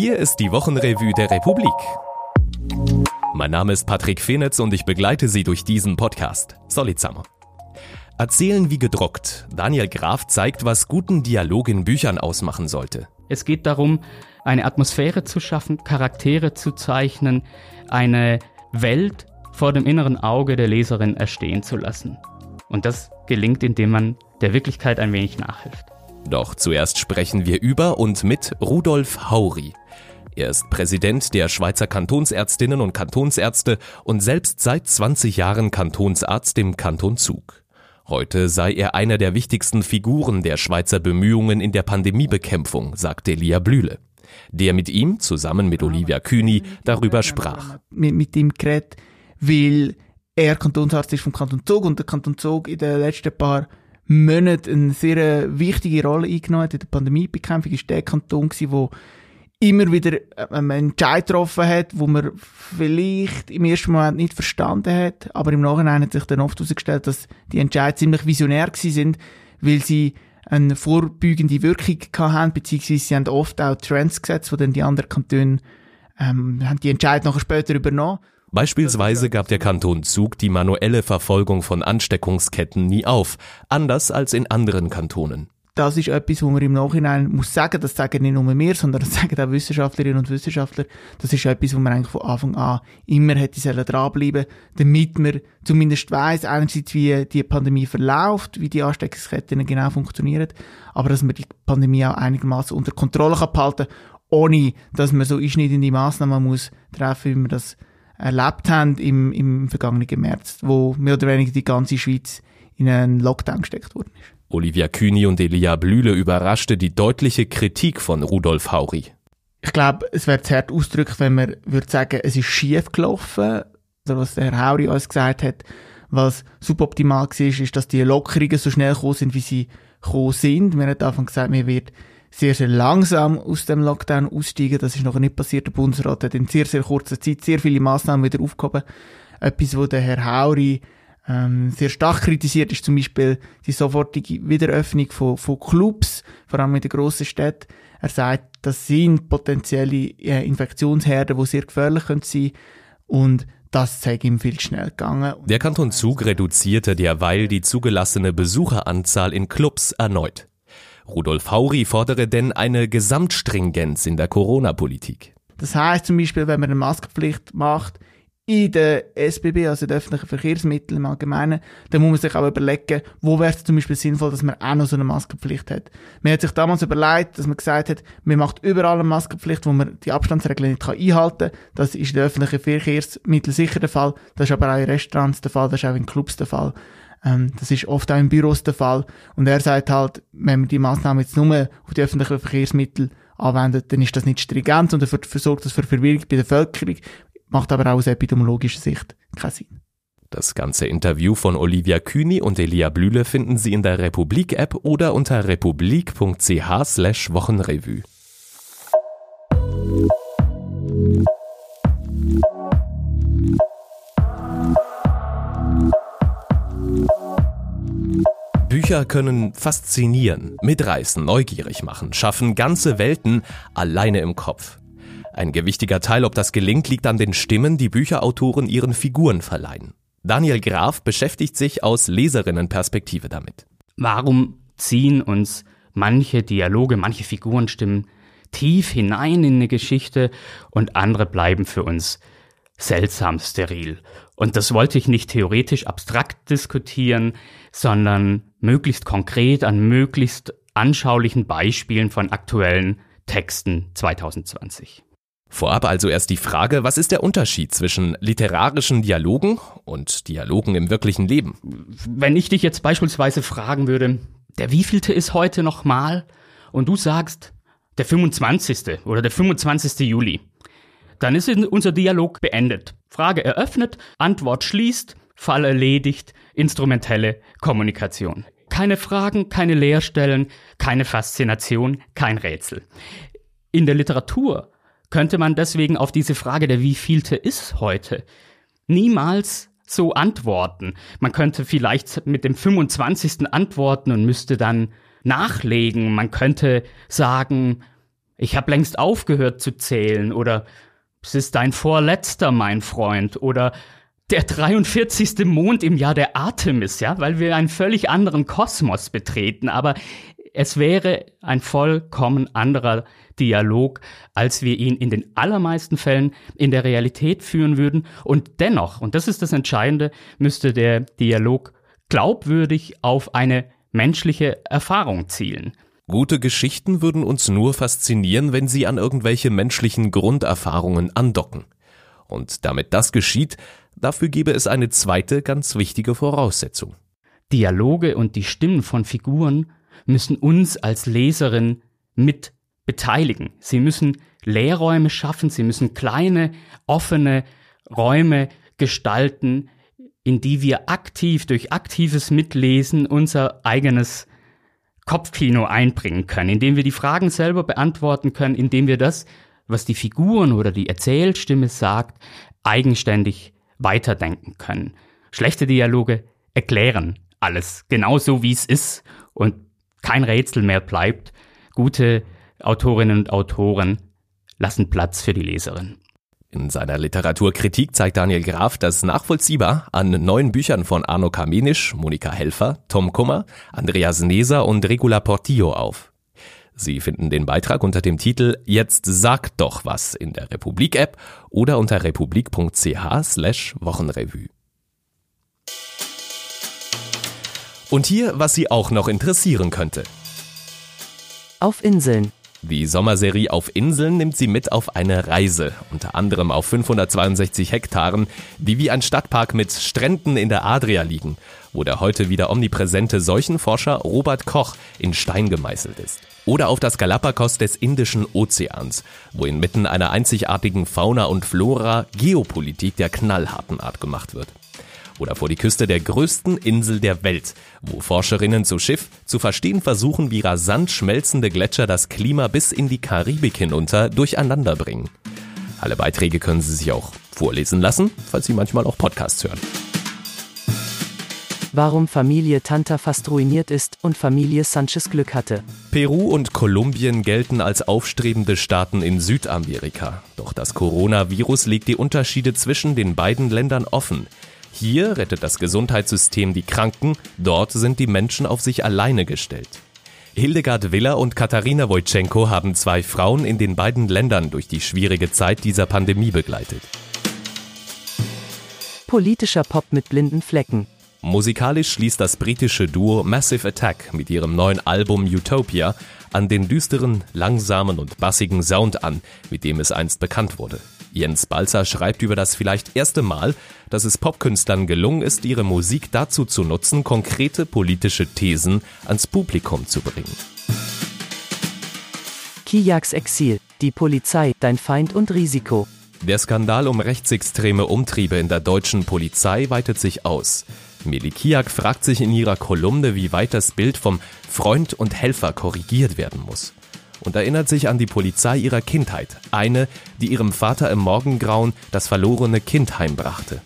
Hier ist die Wochenrevue der Republik. Mein Name ist Patrick Fenitz und ich begleite Sie durch diesen Podcast. Solidsamer. Erzählen wie gedruckt. Daniel Graf zeigt, was guten Dialog in Büchern ausmachen sollte. Es geht darum, eine Atmosphäre zu schaffen, Charaktere zu zeichnen, eine Welt vor dem inneren Auge der Leserin erstehen zu lassen. Und das gelingt, indem man der Wirklichkeit ein wenig nachhilft. Doch zuerst sprechen wir über und mit Rudolf Hauri. Er ist Präsident der Schweizer Kantonsärztinnen und Kantonsärzte und selbst seit 20 Jahren Kantonsarzt im Kanton Zug. Heute sei er einer der wichtigsten Figuren der Schweizer Bemühungen in der Pandemiebekämpfung, sagte Lia Blühle, der mit ihm zusammen mit Olivia Kühni darüber sprach. Mit, mit ihm geredet, weil er Kantonsarzt ist vom Kanton Zug und der Kanton Zug in den letzten paar Monaten eine sehr wichtige Rolle eingenommen hat in der Pandemiebekämpfung. Ist der Kanton gewesen, wo immer wieder einen Entscheid getroffen hat, wo man vielleicht im ersten Moment nicht verstanden hat, aber im Nachhinein hat sich dann oft herausgestellt, dass die Entscheidungen ziemlich visionär gewesen sind, weil sie eine vorbeugende Wirkung haben, beziehungsweise sie haben oft auch Trends gesetzt, wo dann die anderen Kantone ähm, haben die Entscheidung nachher später übernommen. Beispielsweise gab der Kanton Zug die manuelle Verfolgung von Ansteckungsketten nie auf, anders als in anderen Kantonen. Das ist etwas, wo man im Nachhinein muss sagen, das sagen nicht nur wir, sondern das sagen auch Wissenschaftlerinnen und Wissenschaftler. Das ist etwas, wo man eigentlich von Anfang an immer hätte sollen dranbleiben, damit man zumindest weiss, einerseits wie die Pandemie verläuft, wie die Ansteckungsketten genau funktionieren, aber dass man die Pandemie auch einigermaßen unter Kontrolle kann behalten, ohne dass man so einschneidende Massnahmen muss treffen, wie man das erlebt haben im, im vergangenen März, wo mehr oder weniger die ganze Schweiz in einen Lockdown gesteckt worden ist. Olivia Kühni und Elia Blühle überraschte die deutliche Kritik von Rudolf Hauri. Ich glaube, es wäre zu hart ausgedrückt, wenn man würde sagen, es ist schief gelaufen. Oder was der Herr Hauri uns gesagt hat, was suboptimal war, ist, dass die Lockerungen so schnell gekommen sind, wie sie gekommen sind. Wir haben davon gesagt, man wird sehr, sehr langsam aus dem Lockdown aussteigen. Das ist noch nicht passiert. Der Bundesrat hat in sehr, sehr kurzer Zeit sehr viele Massnahmen wieder aufgehoben. Etwas, wo der Herr Hauri ähm, sehr stark kritisiert, ist zum Beispiel die sofortige Wiederöffnung von, von Clubs, vor allem in den grossen Städten. Er sagt, das sind potenzielle äh, Infektionsherden, die sehr gefährlich sein können und das zeigt ihm viel schnell gegangen. Der Kanton Zug reduzierte derweil die zugelassene Besucheranzahl in Clubs erneut. Rudolf Hauri fordere denn eine Gesamtstringenz in der Corona-Politik. Das heißt zum Beispiel, wenn man eine Maskenpflicht macht, in den SBB, also den öffentlichen Verkehrsmitteln im Allgemeinen, dann muss man sich auch überlegen, wo wäre es zum Beispiel sinnvoll, dass man auch noch so eine Maskenpflicht hat. Man hat sich damals überlegt, dass man gesagt hat, man macht überall eine Maskenpflicht, wo man die Abstandsregeln nicht einhalten kann. Das ist in den öffentlichen Verkehrsmitteln sicher der Fall. Das ist aber auch in Restaurants der Fall, das ist auch in Clubs der Fall. Ähm, das ist oft auch in Büros der Fall. Und er sagt halt, wenn man die Maßnahmen jetzt nur auf die öffentlichen Verkehrsmittel anwendet, dann ist das nicht stringent und dafür sorgt das für Verwirrung bei der Bevölkerung, macht aber auch aus epidemiologischer Sicht keinen Sinn. Das ganze Interview von Olivia Kühni und Elia Blühle finden Sie in der Republik-App oder unter republik.ch slash Wochenrevue. Bücher können faszinieren, mitreißen, neugierig machen, schaffen ganze Welten alleine im Kopf. Ein gewichtiger Teil, ob das gelingt, liegt an den Stimmen, die Bücherautoren ihren Figuren verleihen. Daniel Graf beschäftigt sich aus Leserinnenperspektive damit. Warum ziehen uns manche Dialoge, manche Figurenstimmen tief hinein in eine Geschichte und andere bleiben für uns seltsam steril. Und das wollte ich nicht theoretisch abstrakt diskutieren, sondern möglichst konkret an möglichst anschaulichen Beispielen von aktuellen Texten 2020. Vorab also erst die Frage, was ist der Unterschied zwischen literarischen Dialogen und Dialogen im wirklichen Leben? Wenn ich dich jetzt beispielsweise fragen würde, der wievielte ist heute nochmal? Und du sagst, der 25. oder der 25. Juli dann ist unser Dialog beendet. Frage eröffnet, Antwort schließt, Fall erledigt, instrumentelle Kommunikation. Keine Fragen, keine Leerstellen, keine Faszination, kein Rätsel. In der Literatur könnte man deswegen auf diese Frage der wievielte ist heute niemals so antworten. Man könnte vielleicht mit dem 25. antworten und müsste dann nachlegen. Man könnte sagen, ich habe längst aufgehört zu zählen oder es ist dein vorletzter, mein Freund oder der 43. Mond im Jahr der Artemis, ja, weil wir einen völlig anderen Kosmos betreten, aber es wäre ein vollkommen anderer Dialog, als wir ihn in den allermeisten Fällen in der Realität führen würden. Und dennoch, und das ist das Entscheidende, müsste der Dialog glaubwürdig auf eine menschliche Erfahrung zielen. Gute Geschichten würden uns nur faszinieren, wenn sie an irgendwelche menschlichen Grunderfahrungen andocken. Und damit das geschieht, dafür gäbe es eine zweite ganz wichtige Voraussetzung. Dialoge und die Stimmen von Figuren müssen uns als Leserin mit beteiligen. Sie müssen Lehrräume schaffen, sie müssen kleine, offene Räume gestalten, in die wir aktiv durch aktives Mitlesen unser eigenes Kopfkino einbringen können, indem wir die Fragen selber beantworten können, indem wir das, was die Figuren oder die Erzählstimme sagt, eigenständig weiterdenken können. Schlechte Dialoge erklären alles genauso, wie es ist und kein Rätsel mehr bleibt. Gute Autorinnen und Autoren lassen Platz für die Leserin. In seiner Literaturkritik zeigt Daniel Graf das nachvollziehbar an neuen Büchern von Arno Kamenisch, Monika Helfer, Tom Kummer, Andreas Neser und Regula Portillo auf. Sie finden den Beitrag unter dem Titel Jetzt sag doch was in der Republik-App oder unter republik.ch Wochenrevue. Und hier, was Sie auch noch interessieren könnte. Auf Inseln. Die Sommerserie Auf Inseln nimmt Sie mit auf eine Reise, unter anderem auf 562 Hektaren, die wie ein Stadtpark mit Stränden in der Adria liegen, wo der heute wieder omnipräsente Seuchenforscher Robert Koch in Stein gemeißelt ist. Oder auf das Galapagos des Indischen Ozeans, wo inmitten einer einzigartigen Fauna und Flora Geopolitik der knallharten Art gemacht wird oder vor die Küste der größten Insel der Welt, wo Forscherinnen zu Schiff zu verstehen versuchen, wie rasant schmelzende Gletscher das Klima bis in die Karibik hinunter durcheinander bringen. Alle Beiträge können Sie sich auch vorlesen lassen, falls Sie manchmal auch Podcasts hören. Warum Familie Tanta fast ruiniert ist und Familie Sanchez Glück hatte. Peru und Kolumbien gelten als aufstrebende Staaten in Südamerika. Doch das Coronavirus legt die Unterschiede zwischen den beiden Ländern offen. Hier rettet das Gesundheitssystem die Kranken, dort sind die Menschen auf sich alleine gestellt. Hildegard Willer und Katharina Wojtschenko haben zwei Frauen in den beiden Ländern durch die schwierige Zeit dieser Pandemie begleitet. Politischer Pop mit blinden Flecken. Musikalisch schließt das britische Duo Massive Attack mit ihrem neuen Album Utopia an den düsteren, langsamen und bassigen Sound an, mit dem es einst bekannt wurde. Jens Balzer schreibt über das vielleicht erste Mal, dass es Popkünstlern gelungen ist, ihre Musik dazu zu nutzen, konkrete politische Thesen ans Publikum zu bringen. Kijaks Exil, die Polizei, dein Feind und Risiko. Der Skandal um rechtsextreme Umtriebe in der deutschen Polizei weitet sich aus. Meli Kiak fragt sich in ihrer Kolumne, wie weit das Bild vom Freund und Helfer korrigiert werden muss und erinnert sich an die Polizei ihrer Kindheit, eine, die ihrem Vater im Morgengrauen das verlorene Kind heimbrachte.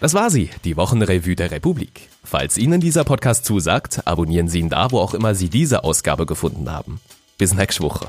Das war sie, die Wochenrevue der Republik. Falls Ihnen dieser Podcast zusagt, abonnieren Sie ihn da, wo auch immer Sie diese Ausgabe gefunden haben. Bis nächste Woche.